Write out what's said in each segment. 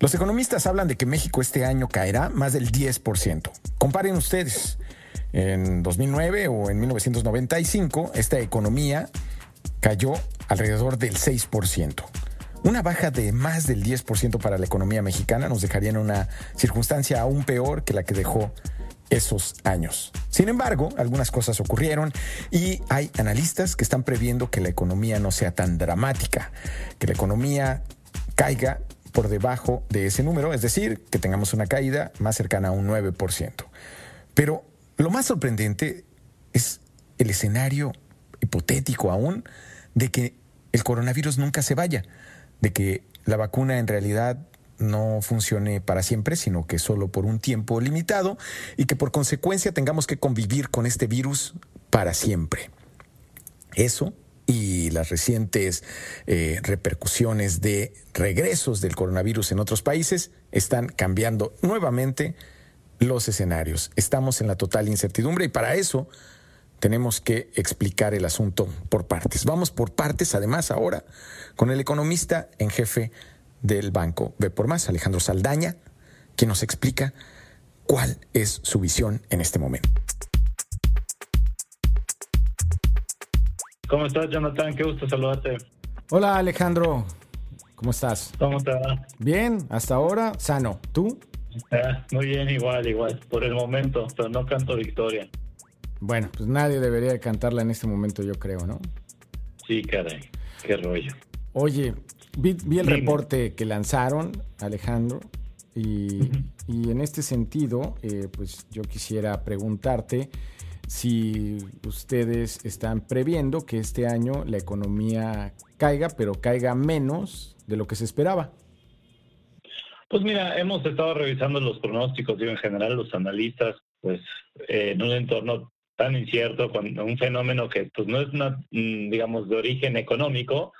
Los economistas hablan de que México este año caerá más del 10%. Comparen ustedes. En 2009 o en 1995, esta economía cayó alrededor del 6%. Una baja de más del 10% para la economía mexicana nos dejaría en una circunstancia aún peor que la que dejó esos años. Sin embargo, algunas cosas ocurrieron y hay analistas que están previendo que la economía no sea tan dramática, que la economía caiga por debajo de ese número, es decir, que tengamos una caída más cercana a un 9%. Pero lo más sorprendente es el escenario hipotético aún de que el coronavirus nunca se vaya, de que la vacuna en realidad no funcione para siempre, sino que solo por un tiempo limitado y que por consecuencia tengamos que convivir con este virus para siempre. Eso y las recientes eh, repercusiones de regresos del coronavirus en otros países están cambiando nuevamente los escenarios. Estamos en la total incertidumbre y para eso tenemos que explicar el asunto por partes. Vamos por partes, además, ahora con el economista en jefe del banco Ve por Más, Alejandro Saldaña, quien nos explica cuál es su visión en este momento. ¿Cómo estás, Jonathan? Qué gusto saludarte. Hola, Alejandro. ¿Cómo estás? ¿Cómo te va? Bien, hasta ahora, sano. ¿Tú? Ah, muy bien, igual, igual. Por el momento, pero no canto victoria. Bueno, pues nadie debería cantarla en este momento, yo creo, ¿no? Sí, caray. Qué rollo. Oye, vi, el reporte que lanzaron, Alejandro, y, en este sentido, eh, pues yo quisiera preguntarte si ustedes están previendo que este año la economía caiga, pero caiga menos de lo que se esperaba. Pues mira, hemos estado revisando los pronósticos, digo, en general los analistas, pues eh, en un entorno tan incierto, con un fenómeno que pues no es, una, mm, digamos, de origen económico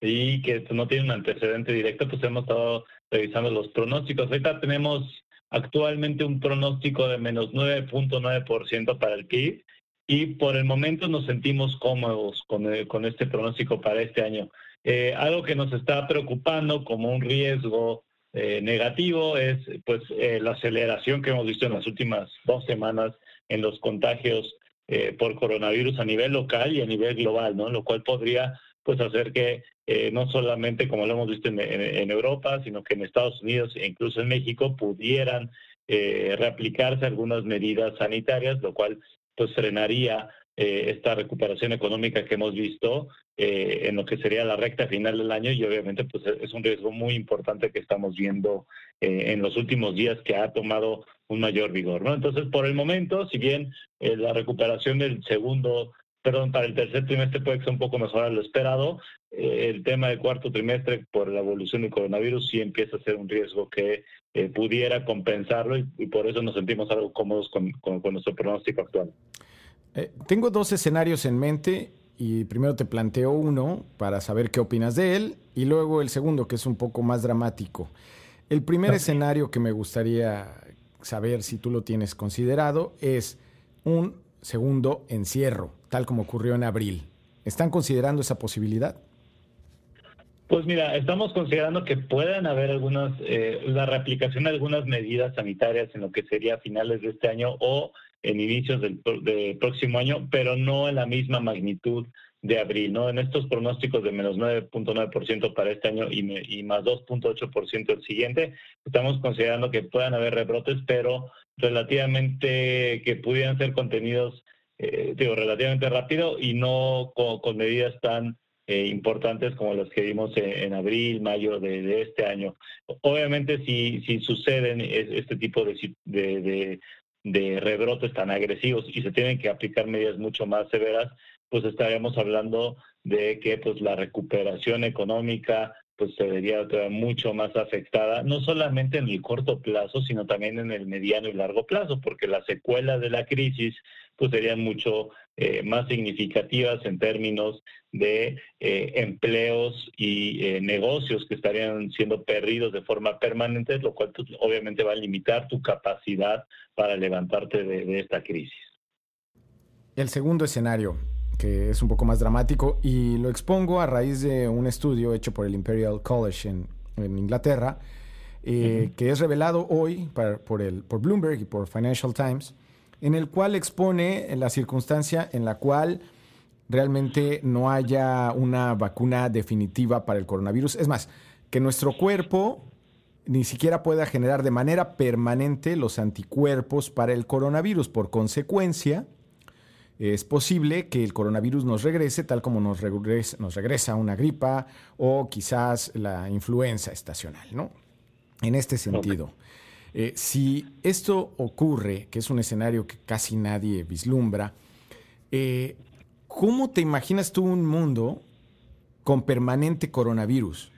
y que no tiene un antecedente directo, pues hemos estado revisando los pronósticos. Ahorita tenemos actualmente un pronóstico de menos 9.9% para el PIB y por el momento nos sentimos cómodos con, eh, con este pronóstico para este año. Eh, algo que nos está preocupando como un riesgo eh, negativo es pues la aceleración que hemos visto en las últimas dos semanas en los contagios por coronavirus a nivel local y a nivel global, ¿no? Lo cual podría pues hacer que eh, no solamente como lo hemos visto en, Europa, sino que en Estados Unidos e incluso en México pudieran eh, reaplicarse algunas medidas sanitarias, lo cual pues frenaría eh, esta recuperación económica que hemos visto en lo que sería la recta final del año y obviamente pues es un riesgo muy importante que estamos viendo en los últimos días que ha tomado un mayor vigor, ¿no? Entonces, por el momento, si bien la recuperación del segundo perdón, para el tercer trimestre puede ser un poco mejor a lo esperado. Eh, el tema del cuarto trimestre, por la evolución del coronavirus, sí empieza a ser un riesgo que eh, pudiera compensarlo y, por eso nos sentimos algo cómodos con, nuestro pronóstico actual. Eh, tengo dos escenarios en mente y primero te planteo uno para saber qué opinas de él y luego el segundo que es un poco más dramático. El primer escenario que me gustaría saber si tú lo tienes considerado es un segundo encierro, tal como ocurrió en abril. ¿Están considerando esa posibilidad? Pues mira, estamos considerando que puedan haber algunas, eh, la reaplicación de algunas medidas sanitarias en lo que sería finales de este año o en inicios del, próximo año, pero no en la misma magnitud de abril, ¿no? En estos pronósticos de menos 9.9% para este año y, y más 2.8% el siguiente, estamos considerando que puedan haber rebrotes, pero relativamente que pudieran ser contenidos, eh, digo, relativamente rápido y no con, medidas tan eh, importantes como las que vimos en, abril, mayo de, este año. Obviamente, si, si suceden este tipo de, de, de, rebrotes tan agresivos y se tienen que aplicar medidas mucho más severas, pues estaríamos hablando de que pues la recuperación económica pues se vería mucho más afectada, no solamente en el corto plazo, sino también en el mediano y largo plazo, porque las secuelas de la crisis pues serían mucho eh, más significativas en términos de eh, empleos y eh, negocios que estarían siendo perdidos de forma permanente, lo cual pues, obviamente va a limitar tu capacidad para levantarte de esta crisis. El segundo escenario, que es un poco más dramático, y lo expongo a raíz de un estudio hecho por el Imperial College en, Inglaterra, que es revelado hoy por, el, por Bloomberg y por Financial Times, en el cual expone la circunstancia en la cual realmente no haya una vacuna definitiva para el coronavirus. Es más, que nuestro cuerpo ni siquiera pueda generar de manera permanente los anticuerpos para el coronavirus. Por consecuencia, es posible que el coronavirus nos regrese tal como nos regresa, nos regresa una gripa o quizás la influenza estacional, ¿no? En este sentido, eh, si esto ocurre, que es un escenario que casi nadie vislumbra, eh, ¿cómo te imaginas tú un mundo con permanente coronavirus?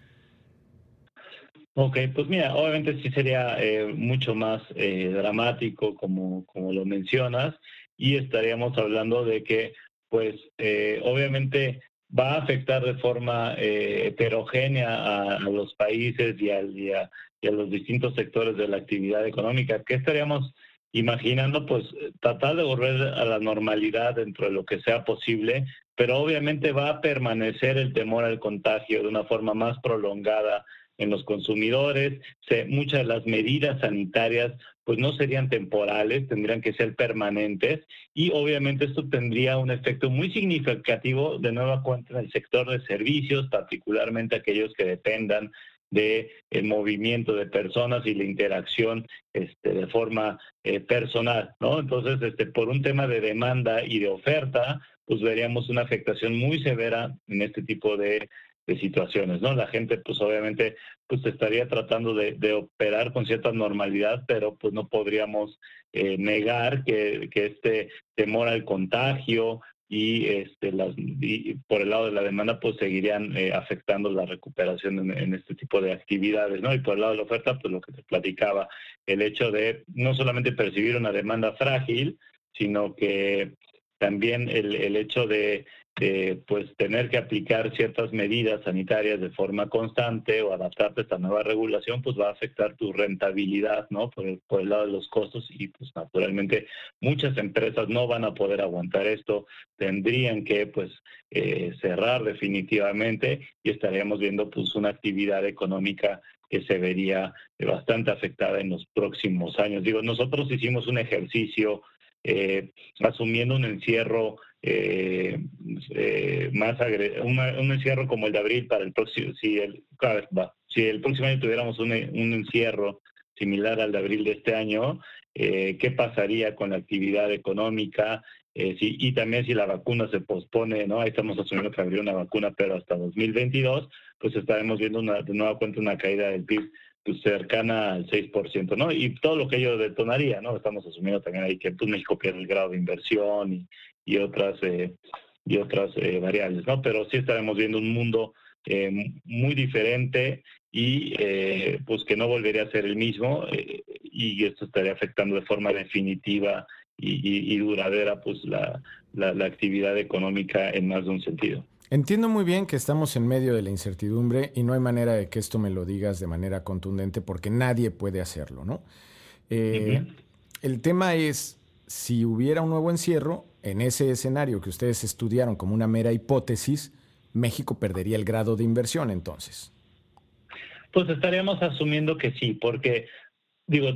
Ok, pues mira, obviamente sí sería eh, mucho más eh, dramático como, como lo mencionas y estaríamos hablando de que pues eh, obviamente va a afectar de forma heterogénea a, los países y, y, a, los distintos sectores de la actividad económica. ¿Qué estaríamos imaginando? Pues tratar de volver a la normalidad dentro de lo que sea posible, pero obviamente va a permanecer el temor al contagio de una forma más prolongada en los consumidores. muchas de las medidas sanitarias pues no serían temporales, tendrían que ser permanentes y obviamente esto tendría un efecto muy significativo de nueva cuenta en el sector de servicios, particularmente aquellos que dependan de el movimiento de personas y la interacción este, de forma eh, personal. Entonces, este, por un tema de demanda y de oferta, pues veríamos una afectación muy severa en este tipo de de situaciones, ¿no? La gente, pues obviamente, pues estaría tratando de, operar con cierta normalidad, pero pues no podríamos eh, negar que, este temor al contagio y, este, las, por el lado de la demanda, pues seguirían eh, afectando la recuperación en, este tipo de actividades, ¿no? Y por el lado de la oferta, pues lo que te platicaba, el hecho de no solamente percibir una demanda frágil, sino que también el, el hecho de pues tener que aplicar ciertas medidas sanitarias de forma constante o adaptarte a esta nueva regulación, pues va a afectar tu rentabilidad, ¿no? Por el, por el lado de los costos y pues naturalmente muchas empresas no van a poder aguantar esto, tendrían que pues eh, cerrar definitivamente y estaríamos viendo pues una actividad económica que se vería bastante afectada en los próximos años. Digo, nosotros hicimos un ejercicio eh, asumiendo un encierro eh, eh, más un encierro como el de abril para el próximo, si el, si el próximo año tuviéramos un, un encierro similar al de abril de este año, eh, qué pasaría con la actividad económica eh, y también si la vacuna se pospone, ¿no? Ahí estamos asumiendo que habría una vacuna, pero hasta 2022, pues estaremos viendo una, de nueva cuenta una caída del PIB pues, cercana al 6%, ¿no? Y todo lo que ello detonaría, ¿no? Estamos asumiendo también ahí que pues, México pierde el grado de inversión y, y otras eh, y otras eh, variables, ¿no? Pero sí estaremos viendo un mundo eh, muy diferente y pues que no volvería a ser el mismo y esto estaría afectando de forma definitiva y, duradera pues la, la, actividad económica en más de un sentido. Entiendo muy bien que estamos en medio de la incertidumbre y no hay manera de que esto me lo digas de manera contundente porque nadie puede hacerlo, ¿no? El tema es, si hubiera un nuevo encierro, en ese escenario que ustedes estudiaron como una mera hipótesis, México perdería el grado de inversión entonces. Pues estaríamos asumiendo que sí, porque digo,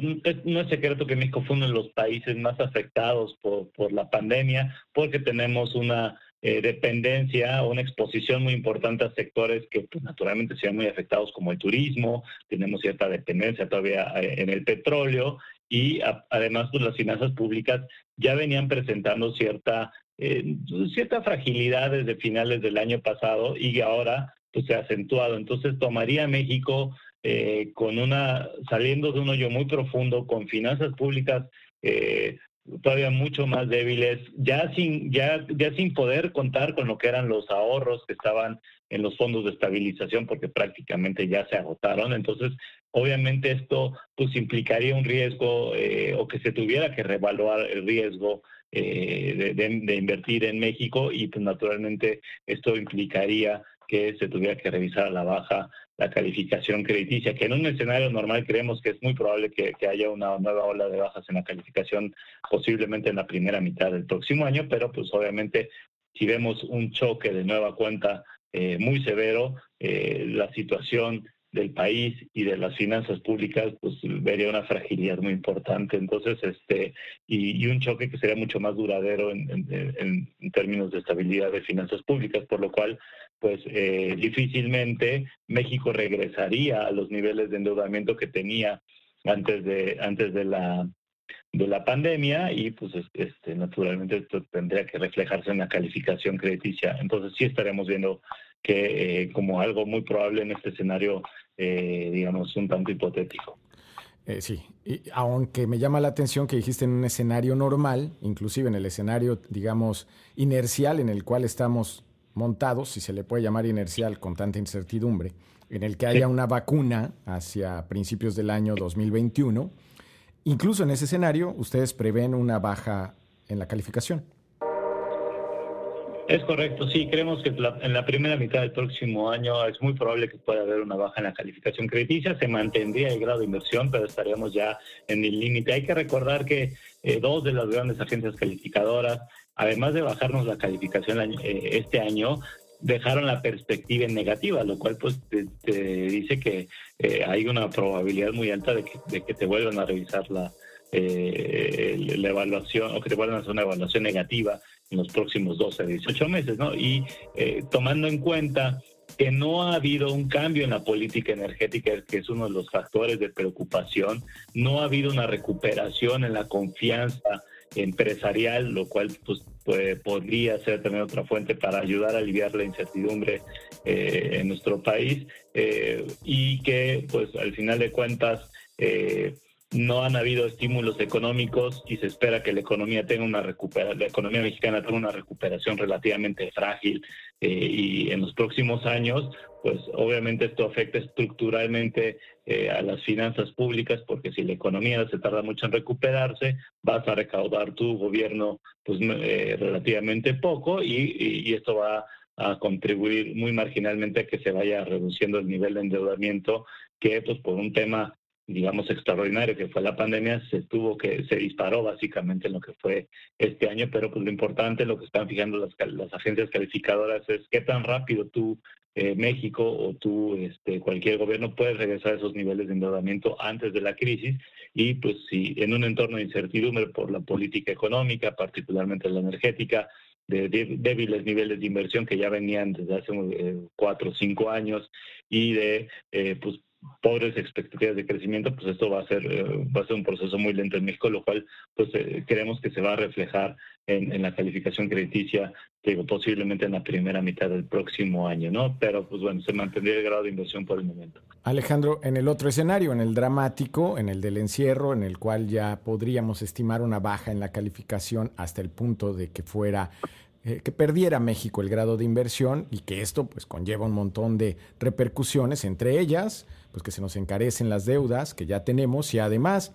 no es secreto que México fue uno de los países más afectados por, por la pandemia, porque tenemos una eh, dependencia, una exposición muy importante a sectores que pues, naturalmente sean muy afectados como el turismo, tenemos cierta dependencia todavía eh, en el petróleo y además pues, las finanzas públicas ya venían presentando cierta, eh, cierta fragilidad desde finales del año pasado y ahora pues, se ha acentuado. Entonces tomaría México eh, con una, saliendo de un hoyo muy profundo, con finanzas públicas eh, todavía mucho más débiles, ya sin, ya, ya sin poder contar con lo que eran los ahorros que estaban en los fondos de estabilización, porque prácticamente ya se agotaron. Entonces, Obviamente esto pues implicaría un riesgo eh, o que se tuviera que revaluar el riesgo eh, de, invertir en México y pues naturalmente esto implicaría que se tuviera que revisar a la baja la calificación crediticia, que en un escenario normal creemos que es muy probable que, haya una nueva ola de bajas en la calificación posiblemente en la primera mitad del próximo año, pero pues obviamente si vemos un choque de nueva cuenta eh, muy severo, la situación del país y de las finanzas públicas, pues vería una fragilidad muy importante. Entonces, este, y, un choque que sería mucho más duradero en, términos de estabilidad de finanzas públicas, por lo cual, pues eh, difícilmente México regresaría a los niveles de endeudamiento que tenía antes de, antes de la de la pandemia y pues este naturalmente esto tendría que reflejarse en la calificación crediticia. Entonces sí estaremos viendo que eh, como algo muy probable en este escenario, eh, digamos, un tanto hipotético. Eh, sí, y aunque me llama la atención que dijiste en un escenario normal, inclusive en el escenario, digamos, inercial en el cual estamos montados, si se le puede llamar inercial con tanta incertidumbre, en el que haya una vacuna hacia principios del año 2021, incluso en ese escenario, ustedes prevén una baja en la calificación. Es correcto, sí, creemos que en la primera mitad del próximo año es muy probable que pueda haber una baja en la calificación crediticia, se mantendría el grado de inversión, pero estaríamos ya en el límite. Hay que recordar que eh, dos de las grandes agencias calificadoras, además de bajarnos la calificación eh, este año, dejaron la perspectiva en negativa, lo cual pues te, dice que eh, hay una probabilidad muy alta de que, de que te vuelvan a revisar la, la evaluación o que te vuelvan a hacer una evaluación negativa en los próximos 12 a 18 meses, ¿no? Y eh, tomando en cuenta que no ha habido un cambio en la política energética, que es uno de los factores de preocupación, no ha habido una recuperación en la confianza empresarial, lo cual pues, podría ser también otra fuente para ayudar a aliviar la incertidumbre eh, en nuestro país eh, y que pues al final de cuentas no han habido estímulos económicos y se espera que la economía tenga una recuperación, la economía mexicana tenga una recuperación relativamente frágil eh, y en los próximos años, pues obviamente esto afecta estructuralmente eh, a las finanzas públicas porque si la economía se tarda mucho en recuperarse, vas a recaudar tu gobierno pues eh, relativamente poco y, y esto va a contribuir muy marginalmente a que se vaya reduciendo el nivel de endeudamiento que pues por un tema digamos, extraordinario que fue la pandemia, se tuvo que, se disparó básicamente en lo que fue este año, pero pues lo importante, lo que están fijando las, las agencias calificadoras es qué tan rápido tú, eh, México o tú, este, cualquier gobierno puede regresar a esos niveles de endeudamiento antes de la crisis. Y pues si en un entorno de incertidumbre por la política económica, particularmente la energética, de débiles niveles de inversión que ya venían desde hace eh, cuatro o cinco años y de eh, pues pobres expectativas de crecimiento, pues esto va a ser eh, va a ser un proceso muy lento en México, lo cual pues eh, creemos que se va a reflejar en, en la calificación crediticia, digo, posiblemente en la primera mitad del próximo año, ¿no? Pero pues bueno, se mantendría el grado de inversión por el momento. Alejandro, en el otro escenario, en el dramático, en el del encierro, en el cual ya podríamos estimar una baja en la calificación hasta el punto de que fuera eh, que perdiera México el grado de inversión y que esto pues conlleva un montón de repercusiones, entre ellas pues que se nos encarecen las deudas que ya tenemos y además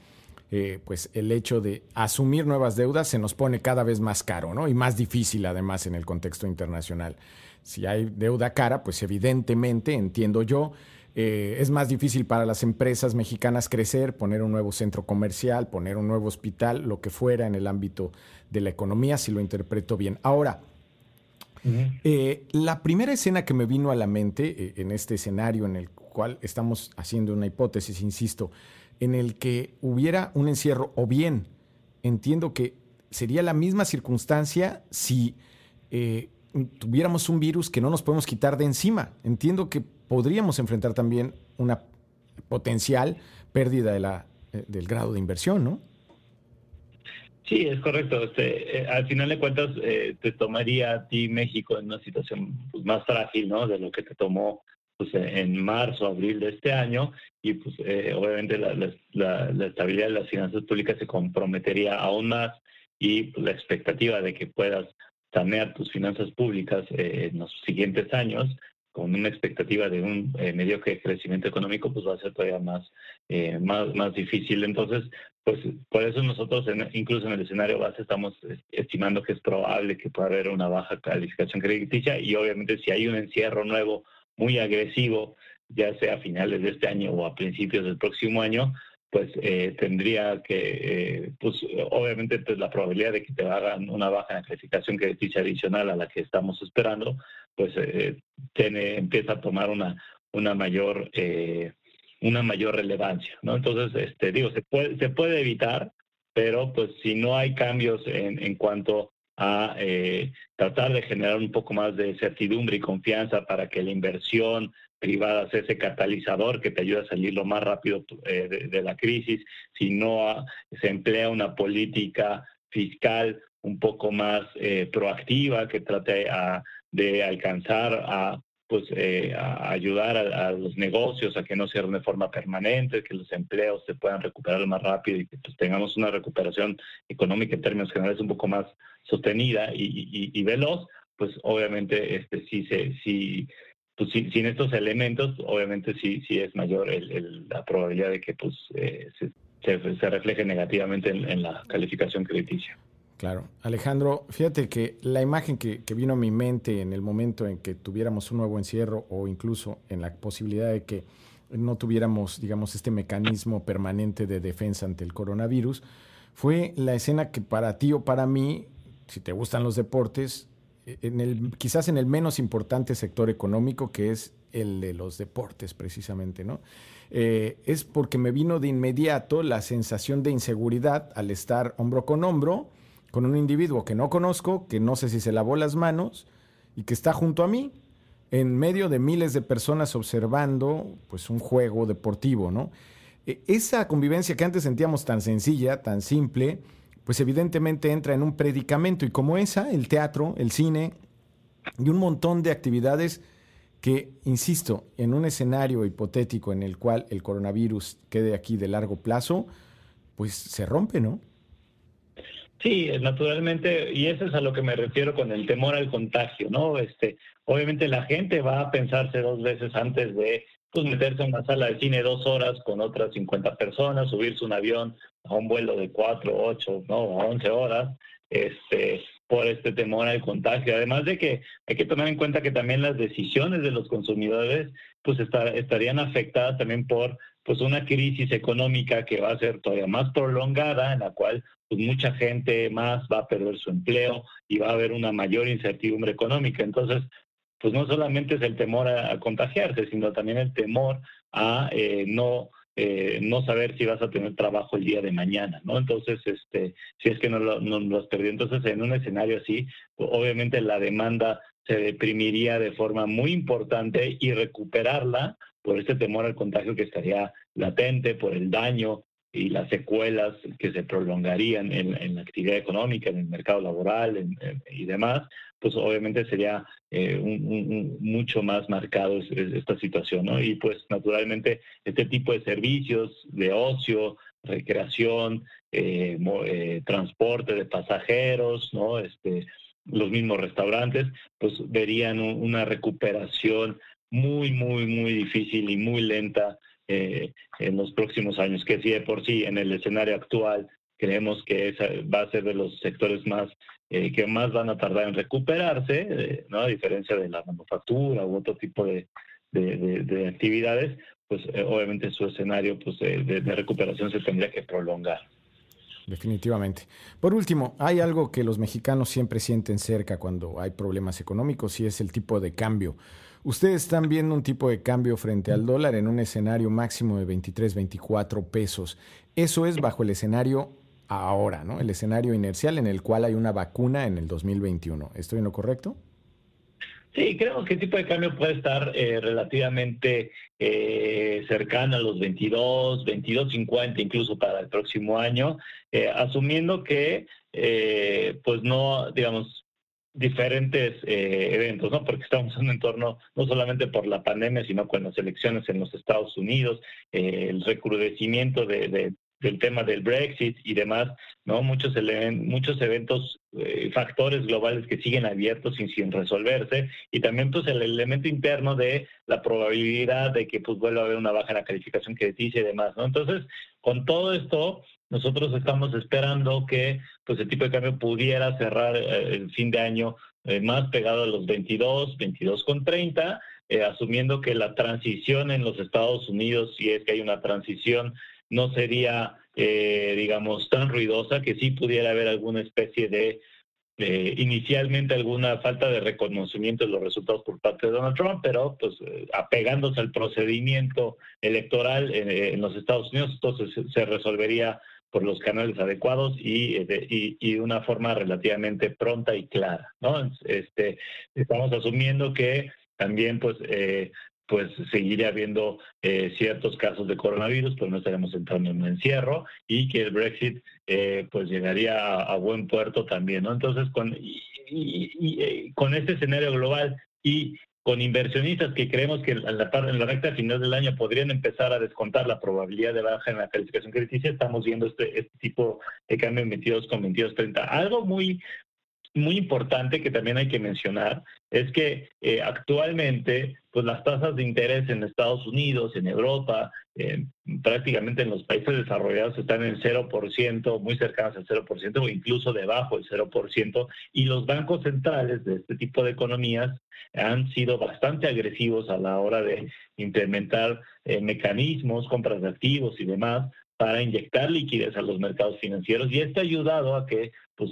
eh, pues el hecho de asumir nuevas deudas se nos pone cada vez más caro ¿no? y más difícil además en el contexto internacional. Si hay deuda cara, pues evidentemente, entiendo yo, eh, es más difícil para las empresas mexicanas crecer, poner un nuevo centro comercial, poner un nuevo hospital, lo que fuera en el ámbito de la economía, si lo interpreto bien. Ahora, eh, la primera escena que me vino a la mente en este escenario en el cual estamos haciendo una hipótesis, insisto, en el que hubiera un encierro, o bien entiendo que sería la misma circunstancia si eh, tuviéramos un virus que no nos podemos quitar de encima. Entiendo que podríamos enfrentar también una potencial pérdida de la, eh, del grado de inversión, ¿no? Sí, es correcto. Este, eh, al final de cuentas, te tomaría a ti México en una situación pues, más frágil, ¿no? De lo que te tomó pues, en marzo, abril de este año, y pues eh, obviamente la, la, estabilidad de las finanzas públicas se comprometería aún más y pues, la expectativa de que puedas sanear tus finanzas públicas eh, en los siguientes años con una expectativa de un eh, medio que crecimiento económico pues va a ser todavía más más más difícil. Entonces pues por eso nosotros incluso en el escenario base estamos estimando que es probable que pueda haber una baja calificación crediticia y obviamente si hay un encierro nuevo muy agresivo, ya sea a finales de este año o a principios del próximo año, pues eh, tendría que, eh, pues obviamente pues, la probabilidad de que te hagan una baja en calificación crediticia adicional a la que estamos esperando, pues eh, tiene, empieza a tomar una, una mayor eh, una mayor relevancia, ¿no? Entonces, este, digo, se puede, se puede evitar, pero pues si no hay cambios en, en cuanto a eh, tratar de generar un poco más de certidumbre y confianza para que la inversión privada sea ese catalizador que te ayude a salir lo más rápido eh, de, la crisis, si no se emplea una política fiscal un poco más eh, proactiva que trate a, de alcanzar a pues eh, a ayudar a, los negocios a que no cierren de forma permanente, que los empleos se puedan recuperar más rápido y que pues, tengamos una recuperación económica en términos generales un poco más sostenida y, veloz, pues obviamente este sí se sí pues sin, estos elementos obviamente sí sí es mayor la probabilidad de que pues eh, se, se, refleje negativamente en la calificación crediticia. Claro. Alejandro, fíjate que la imagen que, vino a mi mente en el momento en que tuviéramos un nuevo encierro o incluso en la posibilidad de que no tuviéramos, digamos, este mecanismo permanente de defensa ante el coronavirus, fue la escena que para ti o para mí, si te gustan los deportes, en el, quizás en el menos importante sector económico que es el de los deportes precisamente, ¿no? Eh, es porque me vino de inmediato la sensación de inseguridad al estar hombro con hombro, con un individuo que no conozco, que no sé si se lavó las manos y que está junto a mí, en medio de miles de personas observando pues un juego deportivo, ¿no? E, esa convivencia que antes sentíamos tan sencilla, tan simple, pues evidentemente entra en un predicamento y como esa, el teatro, el cine y un montón de actividades que, insisto, en un escenario hipotético en el cual el coronavirus quede aquí de largo plazo, pues se rompe, ¿no? Sí, naturalmente, y eso es a lo que me refiero con el temor al contagio, ¿no? Este, obviamente la gente va a pensarse dos veces antes de pues, meterse en una sala de cine dos horas con otras 50 personas, subirse un avión a un vuelo de cuatro, ocho, no, once horas, este, por este temor al contagio. Además de que hay que tomar en cuenta que también las decisiones de los consumidores pues estarían afectadas también por pues una crisis económica que va a ser todavía más prolongada, en la cual pues mucha gente más va a perder su empleo y va a haber una mayor incertidumbre económica. Entonces, pues no solamente es el temor a, contagiarse, sino también el temor a eh, no eh, no saber si vas a tener trabajo el día de mañana, ¿no? Entonces, este, si es que no lo, no lo has perdido. Entonces, en un escenario así, obviamente la demanda se deprimiría de forma muy importante y recuperarla por este temor al contagio que estaría latente, por el daño y las secuelas que se prolongarían en, la actividad económica, en el mercado laboral y demás, pues obviamente sería eh, mucho más marcado esta situación, ¿no? Y pues naturalmente este tipo de servicios de ocio, recreación, eh, eh, transporte de pasajeros, ¿no? Este, los mismos restaurantes, pues verían una recuperación muy, muy, muy difícil y muy lenta eh, en los próximos años, que si de por sí en el escenario actual creemos que esa va a ser de los sectores más eh, que más van a tardar en recuperarse, eh, ¿no? a diferencia de la manufactura u otro tipo de, de, actividades, pues obviamente su escenario pues, de recuperación se tendría que prolongar. Definitivamente. Por último, hay algo que los mexicanos siempre sienten cerca cuando hay problemas económicos y es el tipo de cambio. Ustedes están viendo un tipo de cambio frente al dólar en un escenario máximo de 23, 24 pesos. Eso es bajo el escenario ahora, ¿no? El escenario inercial en el cual hay una vacuna en el 2021. ¿Estoy en lo correcto? Sí, creo que el tipo de cambio puede estar eh, relativamente eh, cercano a los 22, 22.50 incluso para el próximo año, eh, asumiendo que, pues no, digamos, diferentes eh, eventos, ¿no? Porque estamos en un entorno no solamente por la pandemia, sino con las elecciones en los Estados Unidos, eh, el recrudecimiento de, del tema del Brexit y demás, ¿no? Muchos, muchos eventos, eh, factores globales que siguen abiertos sin resolverse, y también pues el elemento interno de la probabilidad de que pues vuelva a haber una baja en la calificación dice y demás, ¿no? Entonces, con todo esto, nosotros estamos esperando que pues el tipo de cambio pudiera cerrar eh, el fin de año eh, más pegado a los 22, 22 con 30, eh, asumiendo que la transición en los Estados Unidos, si es que hay una transición, no sería, digamos, tan ruidosa, que sí pudiera haber alguna especie de eh, inicialmente alguna falta de reconocimiento de los resultados por parte de Donald Trump, pero pues eh, apegándose al procedimiento electoral en, los Estados Unidos, entonces se resolvería por los canales adecuados y, de, y, una forma relativamente pronta y clara, ¿no? Este, estamos asumiendo que también pues eh, pues seguiría habiendo eh, ciertos casos de coronavirus, pues no estaremos entrando en un encierro y que el Brexit eh, pues llegaría a, buen puerto también, ¿no? Entonces, con, eh, con este escenario global y con inversionistas que creemos que en la, en la recta final del año podrían empezar a descontar la probabilidad de baja en la calificación crediticia, estamos viendo este, este tipo de cambio en 22 con 22 30. Algo muy muy importante que también hay que mencionar es que eh, actualmente pues las tasas de interés en Estados Unidos, en Europa, prácticamente en los países desarrollados están en 0%, muy cercanas al 0% o incluso debajo del 0%, y los bancos centrales de este tipo de economías han sido bastante agresivos a la hora de implementar eh, mecanismos, compras de activos y demás para inyectar liquidez a los mercados financieros y esto ha ayudado a que pues,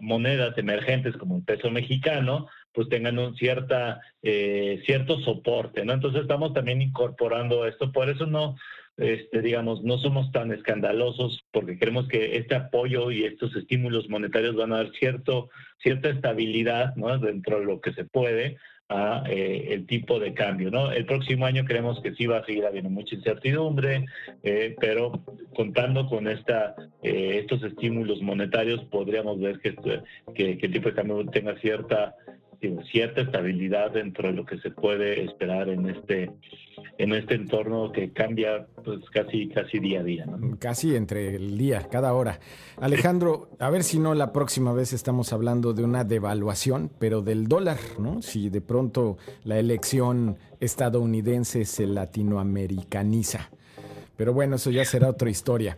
monedas emergentes como el peso mexicano pues tengan un cierta eh, cierto soporte, ¿no? Entonces estamos también incorporando esto, por eso no este, digamos, no somos tan escandalosos porque creemos que este apoyo y estos estímulos monetarios van a dar cierto, cierta estabilidad ¿no? dentro de lo que se puede a eh, el tipo de cambio. ¿no? El próximo año creemos que sí va a seguir habiendo mucha incertidumbre, eh, pero contando con esta, eh, estos estímulos monetarios podríamos ver que, que, que el tipo de cambio tenga cierta cierta estabilidad dentro de lo que se puede esperar en este en este entorno que cambia pues casi casi día a día casi entre el día cada hora. Alejandro a ver si no la próxima vez estamos hablando de una devaluación pero del dólar no si de pronto la elección estadounidense se latinoamericaniza. Pero bueno eso ya será otra historia.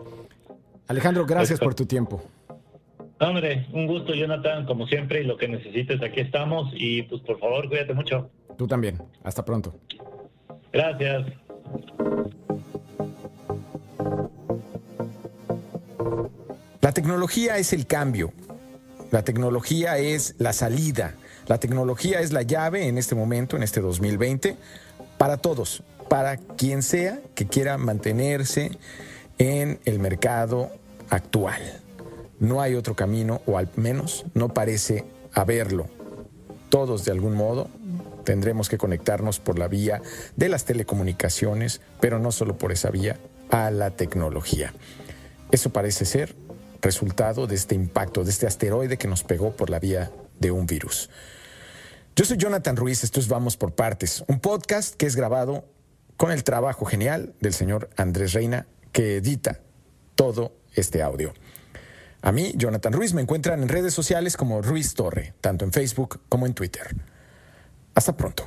Alejandro gracias por tu tiempo Hombre, un gusto, Jonathan, como siempre, y lo que necesites, aquí estamos. Y pues por favor, cuídate mucho. Tú también. Hasta pronto. Gracias. La tecnología es el cambio. La tecnología es la salida. La tecnología es la llave en este momento, en este 2020, para todos, para quien sea que quiera mantenerse en el mercado actual. No hay otro camino, o al menos no parece haberlo. Todos de algún modo tendremos que conectarnos por la vía de las telecomunicaciones, pero no solo por esa vía, a la tecnología. Eso parece ser resultado de este impacto, de este asteroide que nos pegó por la vía de un virus. Yo soy Jonathan Ruiz, esto es Vamos por Partes, un podcast que es grabado con el trabajo genial del señor Andrés Reina, que edita todo este audio. A mí, Jonathan Ruiz, me encuentran en redes sociales como Ruiz Torre, tanto en Facebook como en Twitter. Hasta pronto.